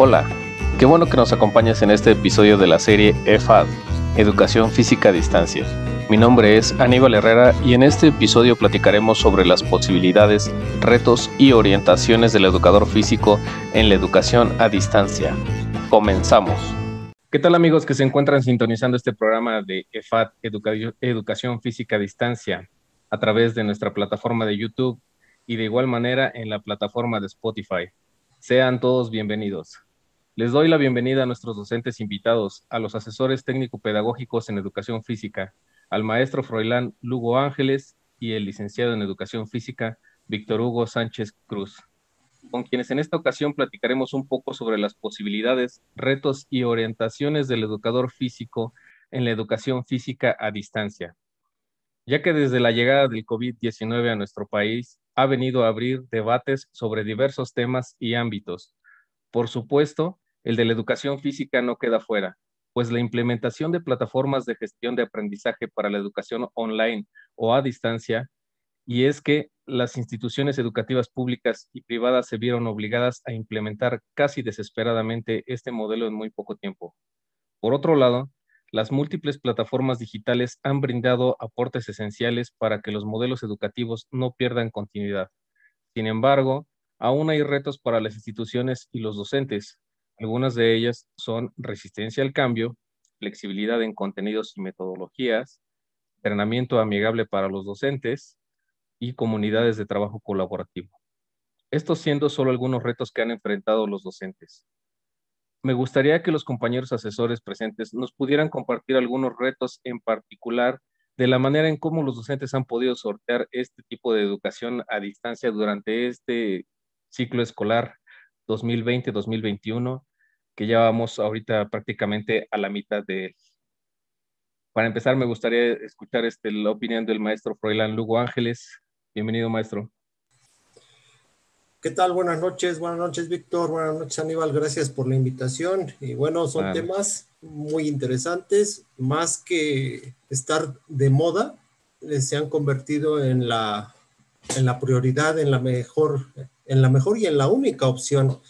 Hola, qué bueno que nos acompañes en este episodio de la serie EFAD, Educación Física a Distancia. Mi nombre es Aníbal Herrera y en este episodio platicaremos sobre las posibilidades, retos y orientaciones del educador físico en la educación a distancia. Comenzamos. ¿Qué tal amigos que se encuentran sintonizando este programa de EFAD, Educación Física a Distancia, a través de nuestra plataforma de YouTube y de igual manera en la plataforma de Spotify? Sean todos bienvenidos. Les doy la bienvenida a nuestros docentes invitados, a los asesores técnico-pedagógicos en educación física, al maestro Froilán Lugo Ángeles y el licenciado en educación física, Víctor Hugo Sánchez Cruz, con quienes en esta ocasión platicaremos un poco sobre las posibilidades, retos y orientaciones del educador físico en la educación física a distancia, ya que desde la llegada del COVID-19 a nuestro país ha venido a abrir debates sobre diversos temas y ámbitos. Por supuesto, el de la educación física no queda fuera, pues la implementación de plataformas de gestión de aprendizaje para la educación online o a distancia, y es que las instituciones educativas públicas y privadas se vieron obligadas a implementar casi desesperadamente este modelo en muy poco tiempo. Por otro lado, las múltiples plataformas digitales han brindado aportes esenciales para que los modelos educativos no pierdan continuidad. Sin embargo, aún hay retos para las instituciones y los docentes. Algunas de ellas son resistencia al cambio, flexibilidad en contenidos y metodologías, entrenamiento amigable para los docentes y comunidades de trabajo colaborativo. Estos siendo solo algunos retos que han enfrentado los docentes me gustaría que los compañeros asesores presentes nos pudieran compartir algunos retos en particular de la manera en cómo los docentes han podido sortear este tipo de educación a distancia durante este ciclo escolar 2020-2021, que ya vamos ahorita prácticamente a la mitad de él. Para empezar, me gustaría escuchar este, la opinión del maestro Froilán Lugo Ángeles. Bienvenido, maestro. ¿Qué tal? Buenas noches, buenas noches Víctor, buenas noches Aníbal, gracias por la invitación. Y bueno, son temas muy interesantes, más que estar de moda, eh, se han convertido en la, en la prioridad, en la mejor, en la mejor y en la única opción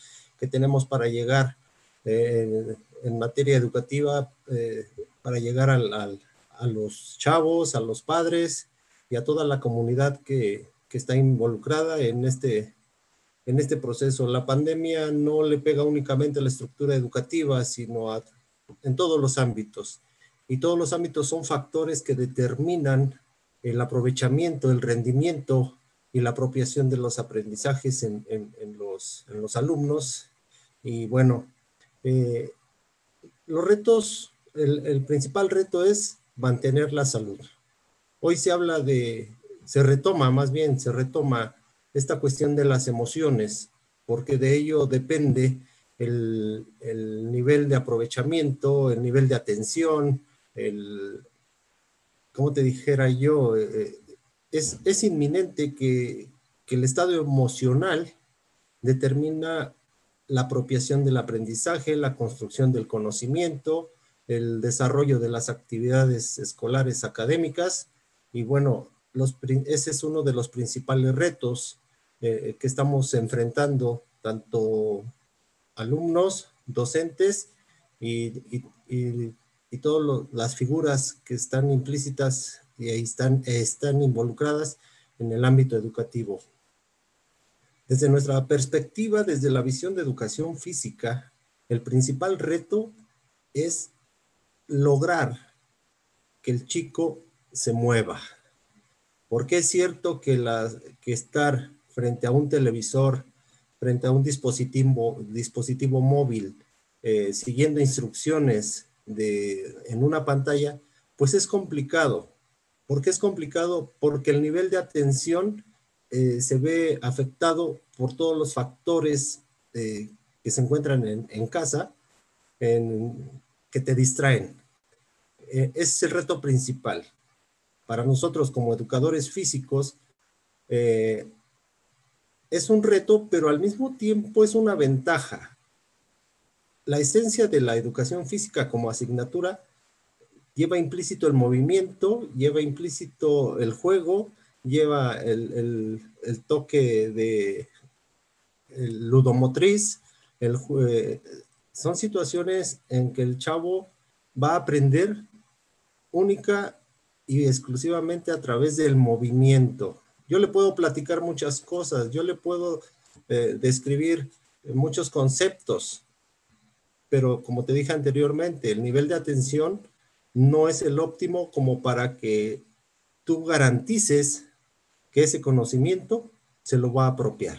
que tenemos para llegar eh, en materia educativa, eh, para llegar a los chavos, a los padres y a toda la comunidad que, que está involucrada en este en este proceso. La pandemia no le pega únicamente a la estructura educativa, sino a, en todos los ámbitos. Y todos los ámbitos son factores que determinan el aprovechamiento, el rendimiento y la apropiación de los aprendizajes en, los, alumnos. Y bueno, eh, los retos, el, principal reto es mantener la salud. Hoy se habla de, se retoma más bien, se retoma esta cuestión de las emociones, porque de ello depende el, nivel de aprovechamiento, el nivel de atención, el, como te dijera yo, eh, es, es, inminente que, que el estado emocional determina la apropiación del aprendizaje, la construcción del conocimiento, el desarrollo de las actividades escolares académicas y bueno, ese es uno de los principales retos eh, que estamos enfrentando, tanto alumnos, docentes y, todas las figuras que están implícitas y están, están involucradas en el ámbito educativo. Desde nuestra perspectiva, desde la visión de educación física, el principal reto es lograr que el chico se mueva, porque es cierto que, estar frente a un televisor, frente a un dispositivo, móvil, eh, siguiendo instrucciones en una pantalla, pues es complicado. ¿Por qué es complicado? Porque el nivel de atención eh, se ve afectado por todos los factores eh, que se encuentran en, casa, que te distraen. ese es el reto principal para nosotros como educadores físicos, eh, es un reto, pero al mismo tiempo es una ventaja. La esencia de la educación física como asignatura lleva implícito el movimiento, lleva implícito el juego, lleva el, toque de ludomotriz, El, son situaciones en que el chavo va a aprender única y exclusivamente a través del movimiento. Yo le puedo platicar muchas cosas, yo le puedo eh, describir muchos conceptos, pero como te dije anteriormente, el nivel de atención no es el óptimo como para que tú garantices que ese conocimiento se lo va a apropiar.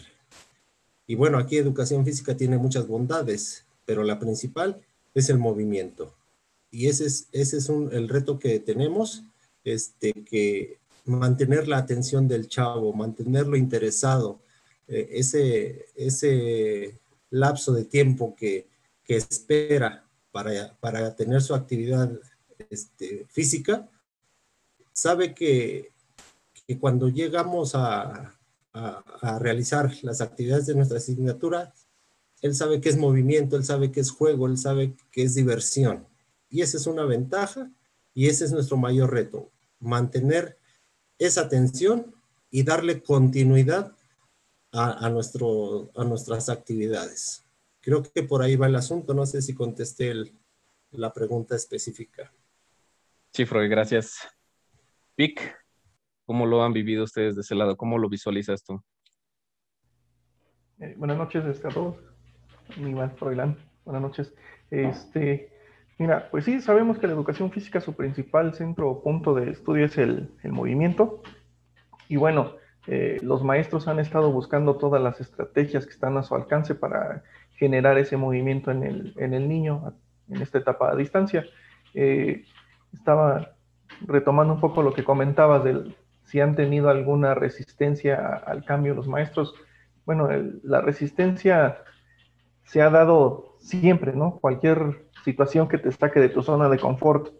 Y bueno, aquí educación física tiene muchas bondades, pero la principal es el movimiento. Y ese es, ese es el reto que tenemos, este, que mantener la atención del chavo, mantenerlo interesado, eh, ese, ese lapso de tiempo que, que espera para, para, tener su actividad este, física, sabe que, que cuando llegamos a, a, a, realizar las actividades de nuestra asignatura, él sabe que es movimiento, él sabe que es juego, él sabe que es diversión. Y esa es una ventaja y ese es nuestro mayor reto, mantener esa atención y darle continuidad a, nuestro, a nuestras actividades. Creo que por ahí va el asunto. No sé si contesté la pregunta específica. Sí, Freud, gracias. Vic, ¿cómo lo han vivido ustedes de ese lado? ¿Cómo lo visualizas tú? Eh, buenas noches este, a todos. Iván Froilán, buenas noches. Este, mira, pues sí, sabemos que la educación física, su principal centro o punto de estudio es el, movimiento. Y bueno, eh, los maestros han estado buscando todas las estrategias que están a su alcance para generar ese movimiento en el, en el niño en esta etapa a distancia. Eh, estaba retomando un poco lo que comentabas del si han tenido alguna resistencia al cambio los maestros. Bueno, la resistencia se ha dado siempre, ¿no? Cualquier situación que te saque de tu zona de confort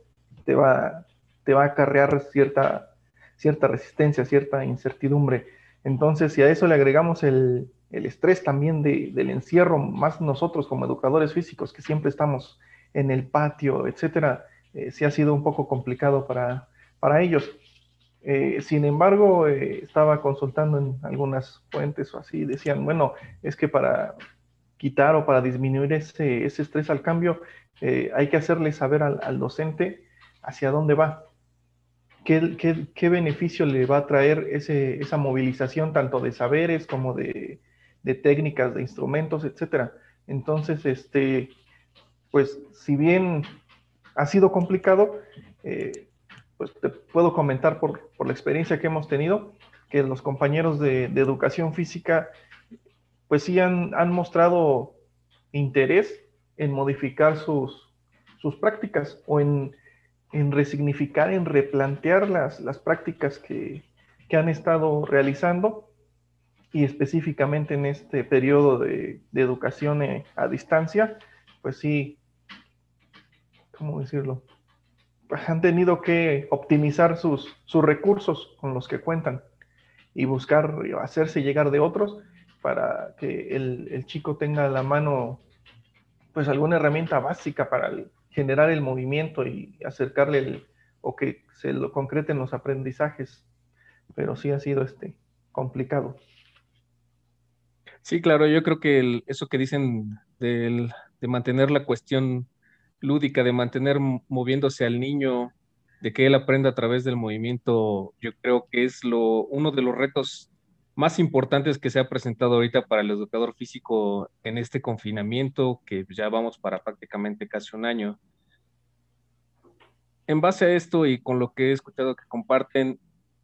te va, te va a acarrear cierta, cierta resistencia, cierta incertidumbre. Entonces, si a eso le agregamos el, el estrés también de, del encierro, más nosotros como educadores físicos que siempre estamos en el patio, etcétera, eh, ha sido un poco complicado para, para ellos. Eh, sin embargo, eh, estaba consultando en algunas fuentes o así, decían, bueno, es que para quitar o para disminuir ese, ese estrés al cambio, eh, hay que hacerle saber al, docente hacia dónde va, qué, qué, qué, beneficio le va a traer ese, esa movilización tanto de saberes como de, de técnicas, de instrumentos, etcétera. Entonces, este, pues si bien ha sido complicado, pues te puedo comentar por, por, la experiencia que hemos tenido, que los compañeros de, educación física pues sí han, mostrado interés en modificar sus, sus prácticas o en, resignificar, en replantear las, las prácticas que, han estado realizando y específicamente en este periodo de, educación eh, a distancia, pues sí, ¿cómo decirlo? Han tenido que optimizar sus, sus recursos con los que cuentan y buscar hacerse llegar de otros para que el, chico tenga a la mano pues alguna herramienta básica para generar el movimiento y acercarle el, o que se lo concreten los aprendizajes, pero sí ha sido este complicado. Sí, claro, yo creo que eso que dicen de mantener la cuestión lúdica, de mantener moviéndose al niño, de que él aprenda a través del movimiento, yo creo que es lo, uno de los retos más importantes que se ha presentado ahorita para el educador físico en este confinamiento, que ya vamos para prácticamente casi un año. En base a esto y con lo que he escuchado que comparten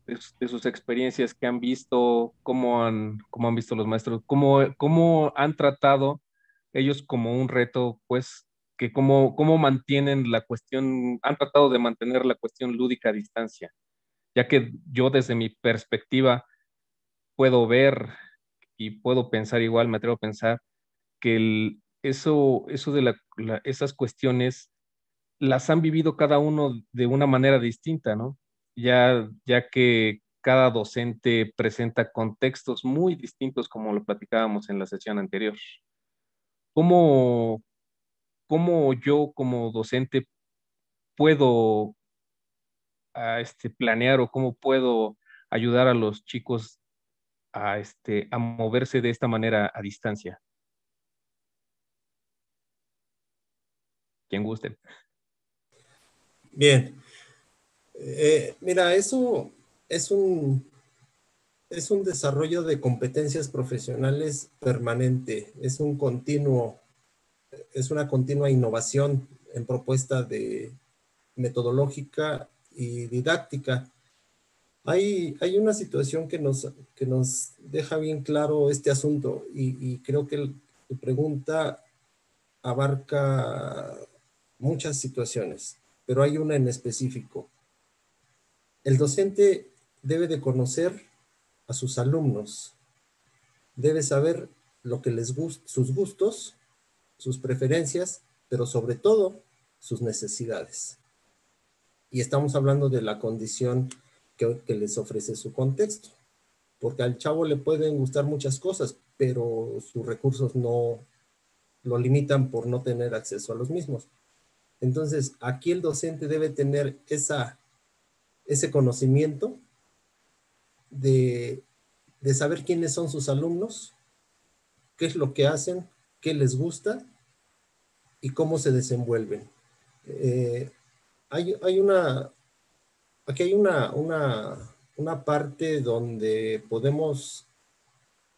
de, sus experiencias que han visto, cómo han, cómo han visto los maestros, cómo, cómo han tratado ellos como un reto, pues, que cómo, cómo mantienen la cuestión, han tratado de mantener la cuestión lúdica a distancia, ya que yo desde mi perspectiva, puedo ver y puedo pensar igual, me atrevo a pensar que eso, eso de esas cuestiones las han vivido cada uno de una manera distinta, ¿no? Ya, ya que cada docente presenta contextos muy distintos como lo platicábamos en la sesión anterior. ¿Cómo, cómo yo como docente puedo a este, planear o cómo puedo ayudar a los chicos a, este, a moverse de esta manera a distancia? quien guste. Bien. Eh, mira, eso es un, es un desarrollo de competencias profesionales permanente, es un continuo, es una continua innovación en propuesta de metodológica y didáctica. Hay, hay una situación que nos, que nos deja bien claro este asunto y, creo que la pregunta abarca muchas situaciones, pero hay una en específico. El docente debe de conocer a sus alumnos, debe saber lo que les gusta, sus gustos, sus preferencias, pero sobre todo sus necesidades. Y estamos hablando de la condición que, les ofrece su contexto, porque al chavo le pueden gustar muchas cosas, pero sus recursos no lo limitan por no tener acceso a los mismos. Entonces, aquí el docente debe tener esa, ese conocimiento de, saber quiénes son sus alumnos, qué es lo que hacen, qué les gusta y cómo se desenvuelven. Eh, hay, una, aquí hay una, una, una parte donde podemos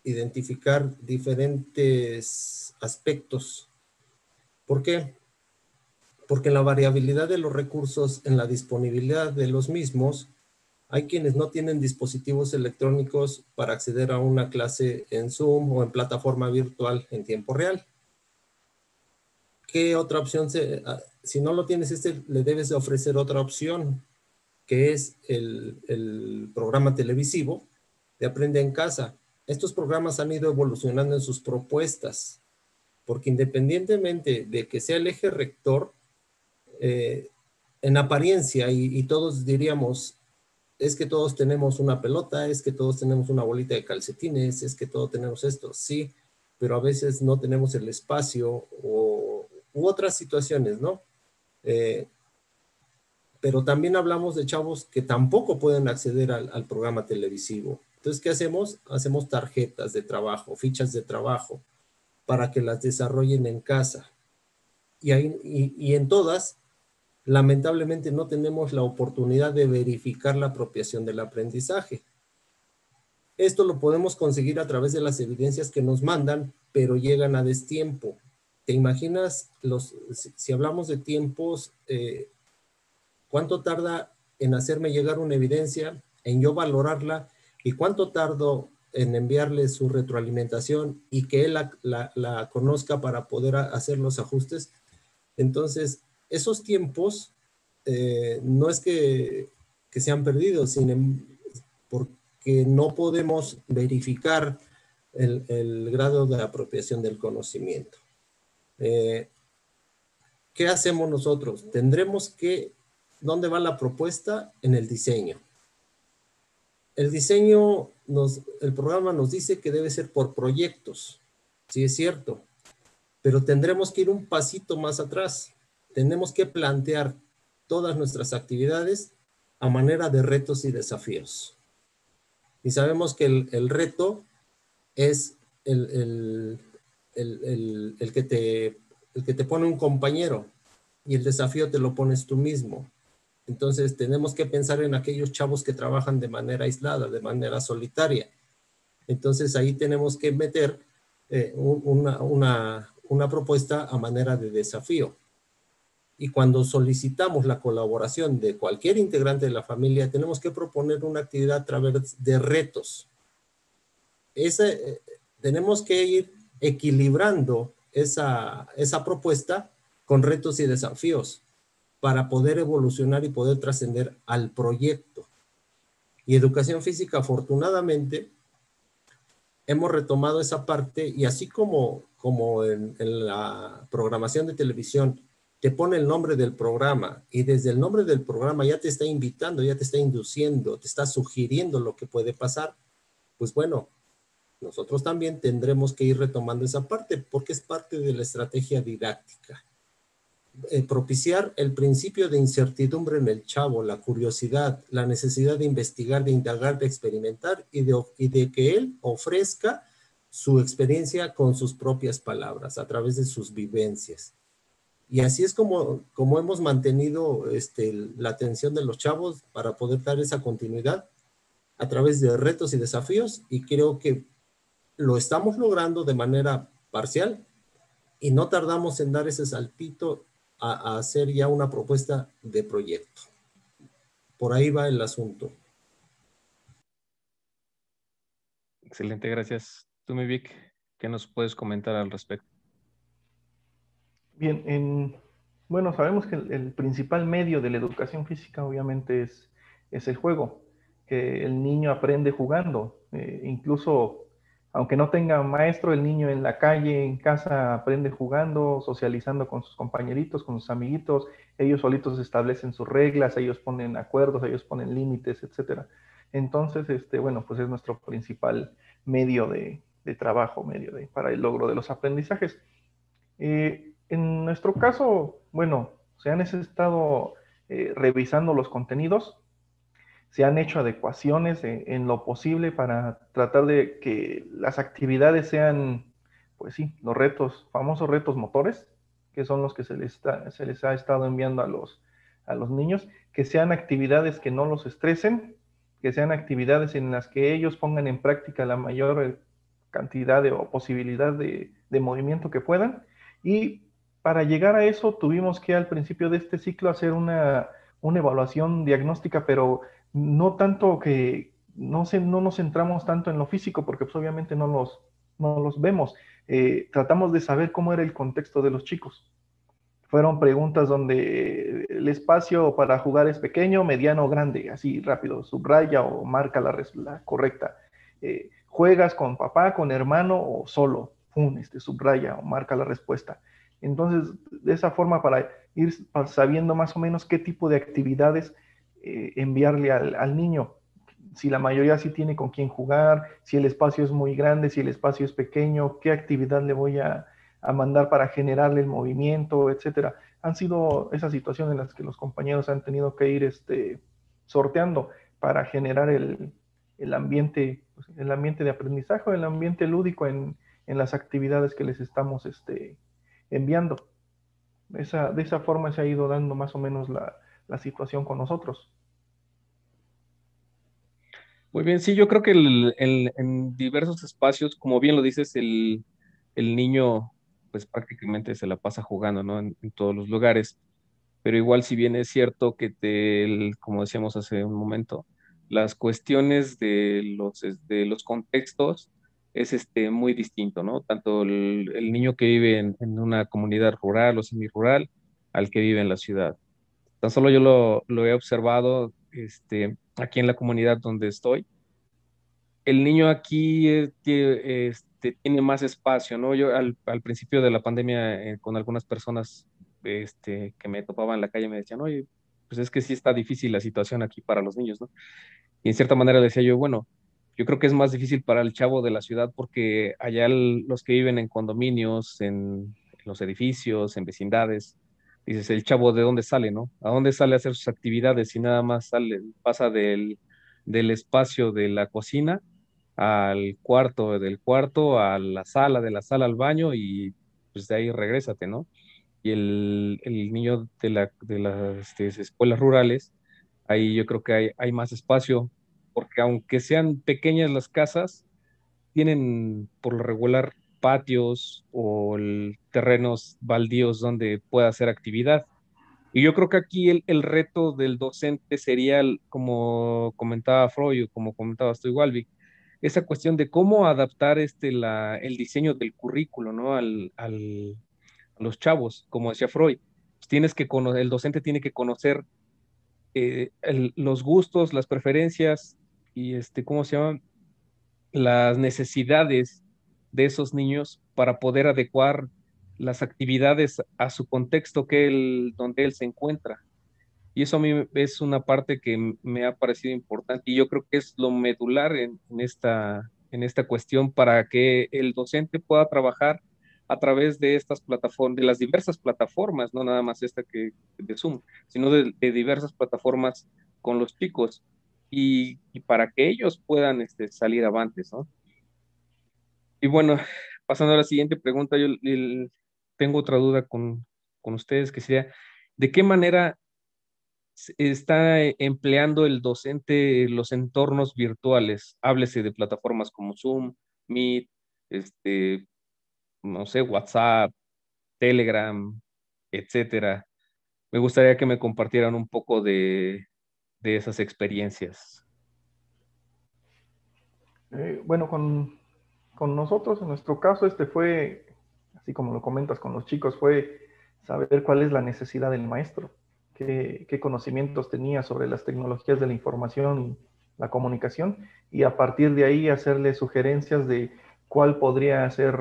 identificar diferentes aspectos. ¿Por qué? Porque la variabilidad de los recursos, en la disponibilidad de los mismos, hay quienes no tienen dispositivos electrónicos para acceder a una clase en Zoom o en plataforma virtual en tiempo real. ¿Qué otra opción? Se, ah, si no lo tienes este, le debes de ofrecer otra opción, que es el, el programa televisivo de Aprende en Casa. Estos programas han ido evolucionando en sus propuestas, porque independientemente de que sea el eje rector, eh, en apariencia, y, todos diríamos, es que todos tenemos una pelota, es que todos tenemos una bolita de calcetines, es que todos tenemos esto, sí, pero a veces no tenemos el espacio o, u otras situaciones, ¿no? Eh, pero también hablamos de chavos que tampoco pueden acceder al, programa televisivo. Entonces, ¿qué hacemos? Hacemos tarjetas de trabajo, fichas de trabajo, para que las desarrollen en casa. Y, y en todas lamentablemente no tenemos la oportunidad de verificar la apropiación del aprendizaje. Esto lo podemos conseguir a través de las evidencias que nos mandan, pero llegan a destiempo. ¿Te imaginas los, si hablamos de tiempos, eh, cuánto tarda en hacerme llegar una evidencia, en yo valorarla y cuánto tardo en enviarle su retroalimentación y que él la, la conozca para poder hacer los ajustes? Entonces, esos tiempos eh, no es que, se han perdido, sino porque no podemos verificar el, grado de apropiación del conocimiento. Eh, ¿Qué hacemos nosotros? Tendremos que, ¿dónde va la propuesta? En el diseño. El diseño, nos, el programa nos dice que debe ser por proyectos, sí es cierto, pero tendremos que ir un pasito más atrás tenemos que plantear todas nuestras actividades a manera de retos y desafíos. Y sabemos que el, reto es el, que te, el que te pone un compañero y el desafío te lo pones tú mismo. Entonces tenemos que pensar en aquellos chavos que trabajan de manera aislada, de manera solitaria. Entonces ahí tenemos que meter eh, una, una propuesta a manera de desafío. Y cuando solicitamos la colaboración de cualquier integrante de la familia, tenemos que proponer una actividad a través de retos. Eh, tenemos que ir equilibrando esa, esa propuesta con retos y desafíos para poder evolucionar y poder trascender al proyecto. Y educación física, afortunadamente, hemos retomado esa parte y así como, como en la programación de televisión te pone el nombre del programa y desde el nombre del programa ya te está invitando, ya te está induciendo, te está sugiriendo lo que puede pasar, pues bueno, nosotros también tendremos que ir retomando esa parte porque es parte de la estrategia didáctica. Eh, propiciar el principio de incertidumbre en el chavo, la curiosidad, la necesidad de investigar, de indagar, de experimentar y de, y de que él ofrezca su experiencia con sus propias palabras, a través de sus vivencias Y así es como, hemos mantenido este, la atención de los chavos para poder dar esa continuidad a través de retos y desafíos y creo que lo estamos logrando de manera parcial y no tardamos en dar ese saltito a, hacer ya una propuesta de proyecto. Por ahí va el asunto. Excelente, gracias. Tú, Vic, ¿qué nos puedes comentar al respecto? Bien, en, bueno, sabemos que el, principal medio de la educación física obviamente es, es el juego, que el niño aprende jugando. Eh, incluso, aunque no tenga maestro, el niño en la calle, en casa, aprende jugando, socializando con sus compañeritos, con sus amiguitos. Ellos solitos establecen sus reglas, ellos ponen acuerdos, ellos ponen límites, etcétera. Entonces, este, bueno, pues es nuestro principal medio de, trabajo, medio de, para el logro de los aprendizajes. Eh, en nuestro caso, bueno, se han estado eh, revisando los contenidos, se han hecho adecuaciones en lo posible para tratar de que las actividades sean, pues sí, los retos, famosos retos motores, que son los que se les, se les ha estado enviando a los, a los niños, que sean actividades que no los estresen, que sean actividades en las que ellos pongan en práctica la mayor cantidad de, o posibilidad de, movimiento que puedan. Y para llegar a eso tuvimos que al principio de este ciclo hacer una, evaluación diagnóstica, pero no tanto que no, no nos centramos tanto en lo físico, porque pues obviamente no los, no los vemos. Eh, tratamos de saber cómo era el contexto de los chicos fueron preguntas donde el espacio para jugar es pequeño, mediano o grande, así rápido, subraya o marca la, la correcta. Eh, ¿Juegas con papá, con hermano o solo? Pum, este, subraya o marca la respuesta. Entonces, de esa forma, para ir sabiendo más o menos qué tipo de actividades eh, enviarle al, al niño, si la mayoría sí tiene con quién jugar, si el espacio es muy grande, si el espacio es pequeño, qué actividad le voy a, a mandar para generarle el movimiento, etcétera. Han sido esas situaciones en las que los compañeros han tenido que ir este, sorteando para generar el, ambiente, pues, el ambiente de aprendizaje, el ambiente lúdico en, las actividades que les estamos este, enviando. Esa, de esa forma se ha ido dando más o menos la, situación con nosotros. Muy bien, sí, yo creo que en diversos espacios, como bien lo dices, el, el niño pues prácticamente se la pasa jugando, ¿no? En, todos los lugares. Pero igual, si bien es cierto que, como decíamos hace un momento, las cuestiones de los, de los contextos es este, muy distinto, ¿no? Tanto el, niño que vive en, una comunidad rural o semi-rural al que vive en la ciudad. Tan solo yo lo, lo he observado este, aquí en la comunidad donde estoy. El niño aquí este, tiene más espacio, ¿no? Yo al, principio de la pandemia eh, con algunas personas este, que me topaban en la calle me decían, oye, pues es que sí está difícil la situación aquí para los niños, ¿no? Y en cierta manera decía yo, bueno, yo creo que es más difícil para el chavo de la ciudad porque allá los que viven en condominios, en, los edificios, en vecindades, dices, el chavo de dónde sale, ¿no? ¿A dónde sale a hacer sus actividades si nada más sale, pasa del, del espacio de la cocina al cuarto, del cuarto a la sala, de la sala al baño y pues de ahí regrésate, ¿no? Y el, niño de, la, de las este, escuelas rurales, ahí yo creo que hay, hay más espacio, porque aunque sean pequeñas las casas, tienen por lo regular patios o terrenos baldíos donde pueda hacer actividad. Y yo creo que aquí el, el reto del docente sería, como comentaba Freud o como comentabas tú, igual, esa cuestión de cómo adaptar este, la, el diseño del currículo, ¿no? Al, al, a los chavos, como decía Freud. Pues tienes que el docente tiene que conocer eh, los gustos, las preferencias y, este, ¿cómo se llaman? Las necesidades de esos niños para poder adecuar las actividades a su contexto que él, donde él se encuentra. Y eso a mí es una parte que me ha parecido importante y yo creo que es lo medular en, esta, en esta cuestión para que el docente pueda trabajar a través de estas plataformas, de las diversas plataformas, no nada más esta que de Zoom, sino de, diversas plataformas con los chicos y, para que ellos puedan este, salir avantes, ¿no? Y bueno, pasando a la siguiente pregunta, yo tengo otra duda con, con ustedes, que sería, ¿de qué manera está empleando el docente los entornos virtuales? Háblese de plataformas como Zoom, Meet, este, no sé, WhatsApp, Telegram, etcétera. Me gustaría que me compartieran un poco de, esas experiencias. Eh, bueno, con, nosotros, en nuestro caso, este fue, así como lo comentas con los chicos, fue saber cuál es la necesidad del maestro, qué, qué conocimientos tenía sobre las tecnologías de la información, la comunicación, y a partir de ahí hacerle sugerencias de cuál podría ser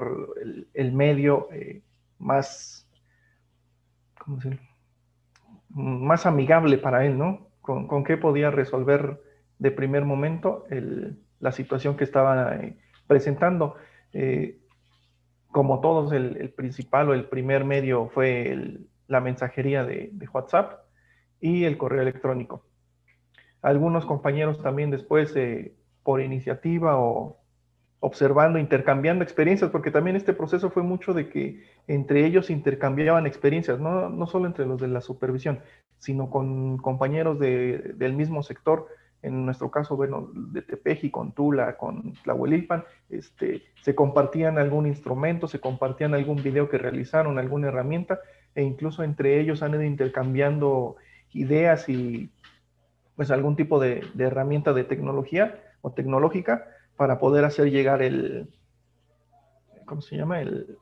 el, medio eh, más, más amigable para él, ¿no? Con, qué podía resolver de primer momento la situación que estaba eh, presentando. Eh, como todos, el, principal o el primer medio fue la mensajería de, WhatsApp y el correo electrónico. Algunos compañeros también después, por iniciativa o observando, intercambiando experiencias, porque también este proceso fue mucho de que entre ellos intercambiaban experiencias, no, no solo entre los de la supervisión, sino con compañeros de, del mismo sector, en nuestro caso, bueno, de Tepeji, con Tula, con Tlahuelilpan, este, se compartían algún instrumento, se compartían algún video que realizaron, alguna herramienta, e incluso entre ellos han ido intercambiando ideas y pues algún tipo de, de herramienta de tecnología o tecnológica para poder hacer llegar el, ¿cómo se llama? El,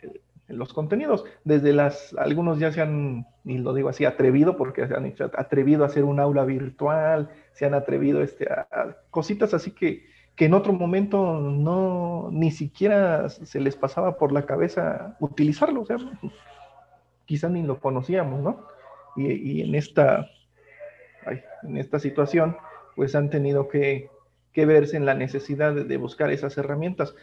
los contenidos. Desde las, algunos ya se han, y lo digo así, atrevido, porque se han atrevido a hacer un aula virtual, se han atrevido este, a, cositas así que, que en otro momento no, ni siquiera se les pasaba por la cabeza utilizarlo, o sea, quizá ni lo conocíamos, ¿no? Y, y en, esta, en esta situación, pues han tenido que, que verse en la necesidad de, buscar esas herramientas.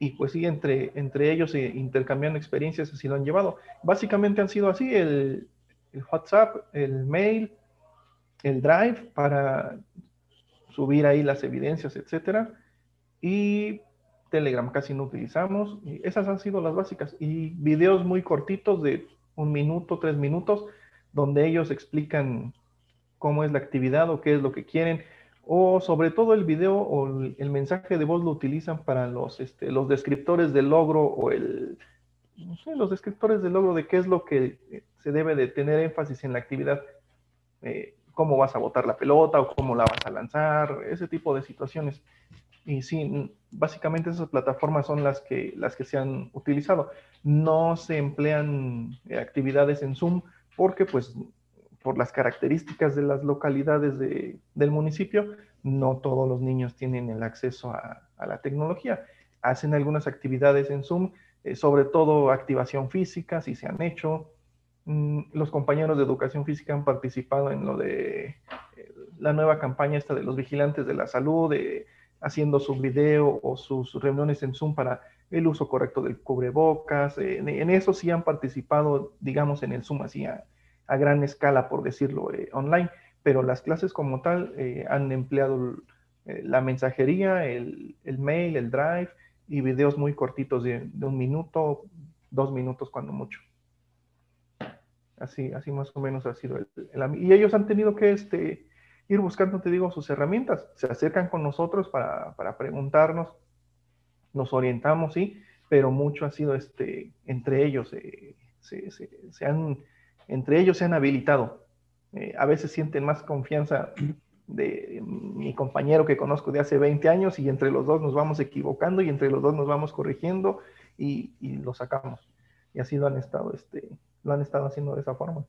Y pues sí, entre, entre ellos intercambiando experiencias, así lo han llevado. Básicamente han sido así, el, WhatsApp, el mail, el Drive para subir ahí las evidencias, etcétera. Y Telegram casi no utilizamos. Y esas han sido las básicas. Y videos muy cortitos de un minuto, tres minutos, donde ellos explican cómo es la actividad o qué es lo que quieren o sobre todo el video o el mensaje de voz lo utilizan para los, este, los descriptores del logro o el, no sé, los descriptores del logro de qué es lo que eh, se debe de tener énfasis en la actividad, eh, cómo vas a botar la pelota o cómo la vas a lanzar, ese tipo de situaciones. Y sí, básicamente esas plataformas son las que, las que se han utilizado. No se emplean eh, actividades en Zoom porque pues por las características de las localidades del municipio, no todos los niños tienen el acceso a, la tecnología. Hacen algunas actividades en Zoom, eh, sobre todo activación física, si se han hecho. Mm, los compañeros de educación física han participado en lo de eh, la nueva campaña esta de los vigilantes de la salud, haciendo su video o sus reuniones en Zoom para el uso correcto del cubrebocas. en, eso sí han participado, digamos, en el Zoom así a gran escala, por decirlo, eh, online, pero las clases como tal eh, han empleado eh, la mensajería, el, mail, el drive y videos muy cortitos de, un minuto, dos minutos cuando mucho. Así, así más o menos ha sido el, y ellos han tenido que este, ir buscando, te digo, sus herramientas. Se acercan con nosotros para, preguntarnos, nos orientamos, sí, pero mucho ha sido este, entre ellos. se, han entre ellos se han habilitado. Eh, a veces sienten más confianza de mi compañero que conozco de hace 20 años y entre los dos nos vamos equivocando y entre los dos nos vamos corrigiendo y, lo sacamos. Y así lo han estado, este, lo han estado haciendo de esa forma.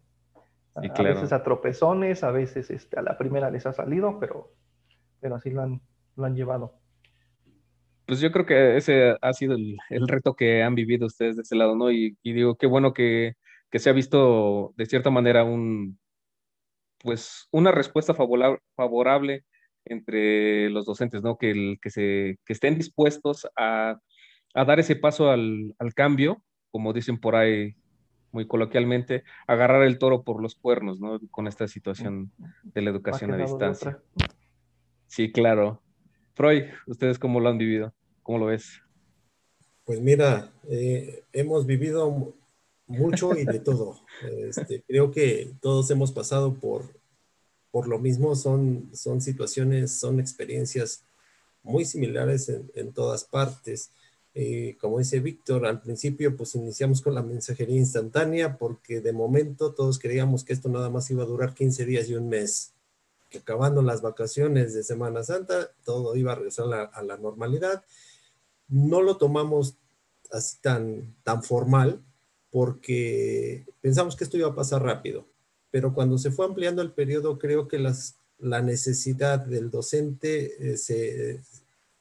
a, veces a tropezones, a veces este, a la primera les ha salido, pero, pero así lo han, lo han llevado. Pues yo creo que ese ha sido el, reto que han vivido ustedes de ese lado, ¿no? y digo, qué bueno que que se ha visto de cierta manera un, pues, una respuesta favorable, entre los docentes, ¿no? Que, el, que, se, que estén dispuestos a, a dar ese paso al, al, cambio, como dicen por ahí muy coloquialmente, agarrar el toro por los cuernos, ¿no? Con esta situación de la educación a distancia. Sí, claro. Freud, ¿ustedes cómo lo han vivido? ¿Cómo lo ves? Pues mira, eh, hemos vivido mucho y de todo. Este, creo que todos hemos pasado por, por lo mismo, son, son situaciones, son experiencias muy similares en, todas partes. Eh, como dice Víctor, al principio pues iniciamos con la mensajería instantánea porque de momento todos creíamos que esto nada más iba a durar 15 días y un mes. Que acabando las vacaciones de Semana Santa, todo iba a regresar a la, normalidad. No lo tomamos así tan, tan formal porque pensamos que esto iba a pasar rápido. Pero cuando se fue ampliando el periodo, creo que la necesidad del docente eh, se,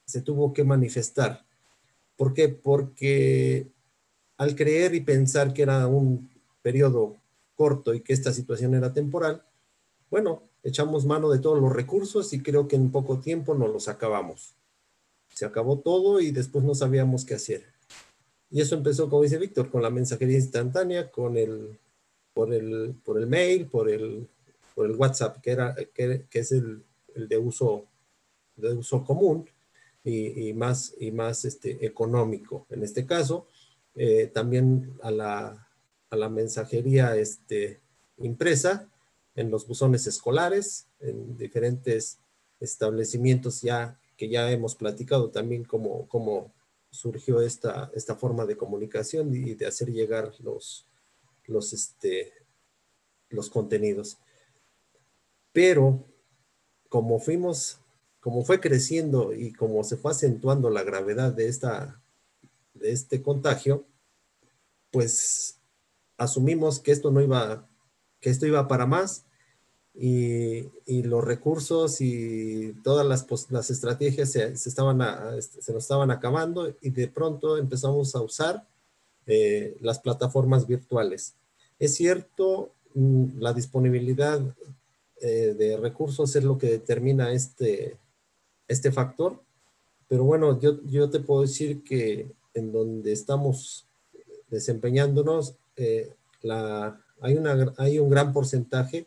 se tuvo que manifestar. ¿Por qué? Porque al creer y pensar que era un periodo corto y que esta situación era temporal, bueno, echamos mano de todos los recursos y creo que en poco tiempo nos los acabamos. Se acabó todo y después no sabíamos qué hacer. Y eso empezó, como dice Víctor, con la mensajería instantánea, con el, por, el, por el mail, por el, por el WhatsApp, que, era, que, es el, el, de, uso, de uso común y, más, y más este, económico. En este caso, eh, también a la, a la mensajería este, impresa en los buzones escolares, en diferentes establecimientos ya que ya hemos platicado también cómo, cómo surgió esta, esta forma de comunicación y de hacer llegar los, los, este, los contenidos. Pero como fuimos como fue creciendo y como se fue acentuando la gravedad de, esta, de este contagio, pues asumimos que esto no iba, que esto iba para más y, los recursos y todas las, las estrategias se, estaban se nos estaban acabando y de pronto empezamos a usar eh, las plataformas virtuales. Es cierto, mm, la disponibilidad eh, de recursos es lo que determina este, este factor. Pero bueno, yo, yo te puedo decir que en donde estamos desempeñándonos, eh, la, hay, una, hay un gran porcentaje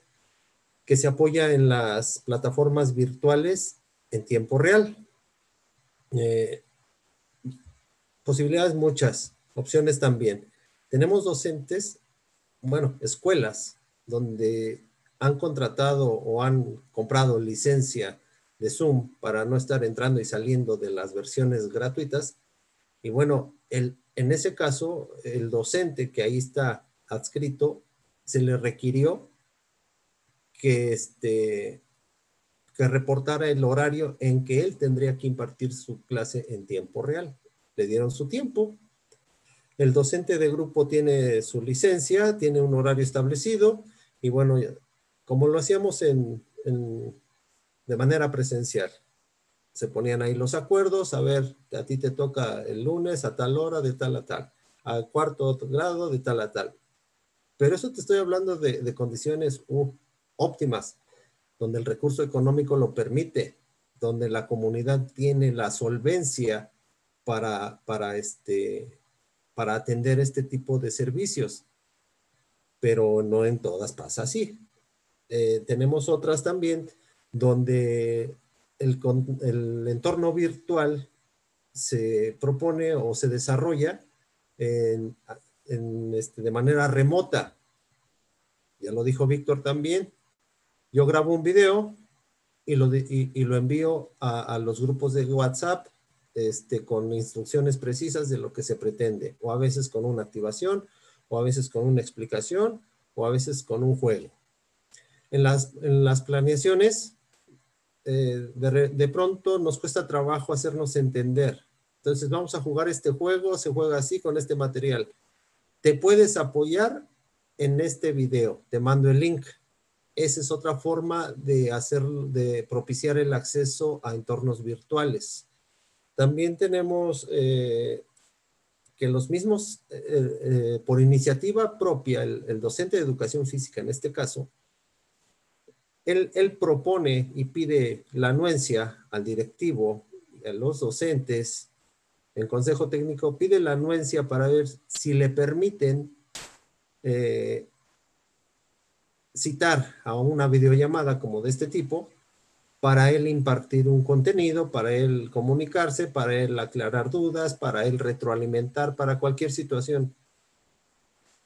que se apoya en las plataformas virtuales en tiempo real. Eh, posibilidades muchas, opciones también. Tenemos docentes, bueno, escuelas donde han contratado o han comprado licencia de Zoom para no estar entrando y saliendo de las versiones gratuitas. Y bueno, el, en ese caso, el docente que ahí está adscrito, se le requirió que, este, que reportara el horario en que él tendría que impartir su clase en tiempo real. Le dieron su tiempo. El docente de grupo tiene su licencia, tiene un horario establecido y bueno, como lo hacíamos en de manera presencial. Se ponían ahí los acuerdos, a ver, a ti te toca el lunes a tal hora, de tal a tal, al cuarto grado, de tal a tal. Pero eso te estoy hablando de, condiciones uh, óptimas, donde el recurso económico lo permite, donde la comunidad tiene la solvencia para, para, este, para atender este tipo de servicios. Pero no en todas pasa así. Eh, tenemos otras también donde el, entorno virtual se propone o se desarrolla este, de manera remota. Ya lo dijo Víctor también. Yo grabo un video y lo, lo envío a, los grupos de WhatsApp este, con instrucciones precisas de lo que se pretende, o a veces con una activación, o a veces con una explicación, o a veces con un juego. En las, en las planeaciones eh, de, pronto nos cuesta trabajo hacernos entender. Entonces vamos a jugar este juego, se juega así con este material. Te puedes apoyar en este video, te mando el link. Esa es otra forma de hacer, de propiciar el acceso a entornos virtuales. También tenemos eh, que los mismos, eh, por iniciativa propia, el docente de educación física en este caso, él, propone y pide la anuencia al directivo, a los docentes, el consejo técnico pide la anuencia para ver si le permiten eh, citar a una videollamada como de este tipo para él impartir un contenido, para él comunicarse, para él aclarar dudas, para él retroalimentar, para cualquier situación.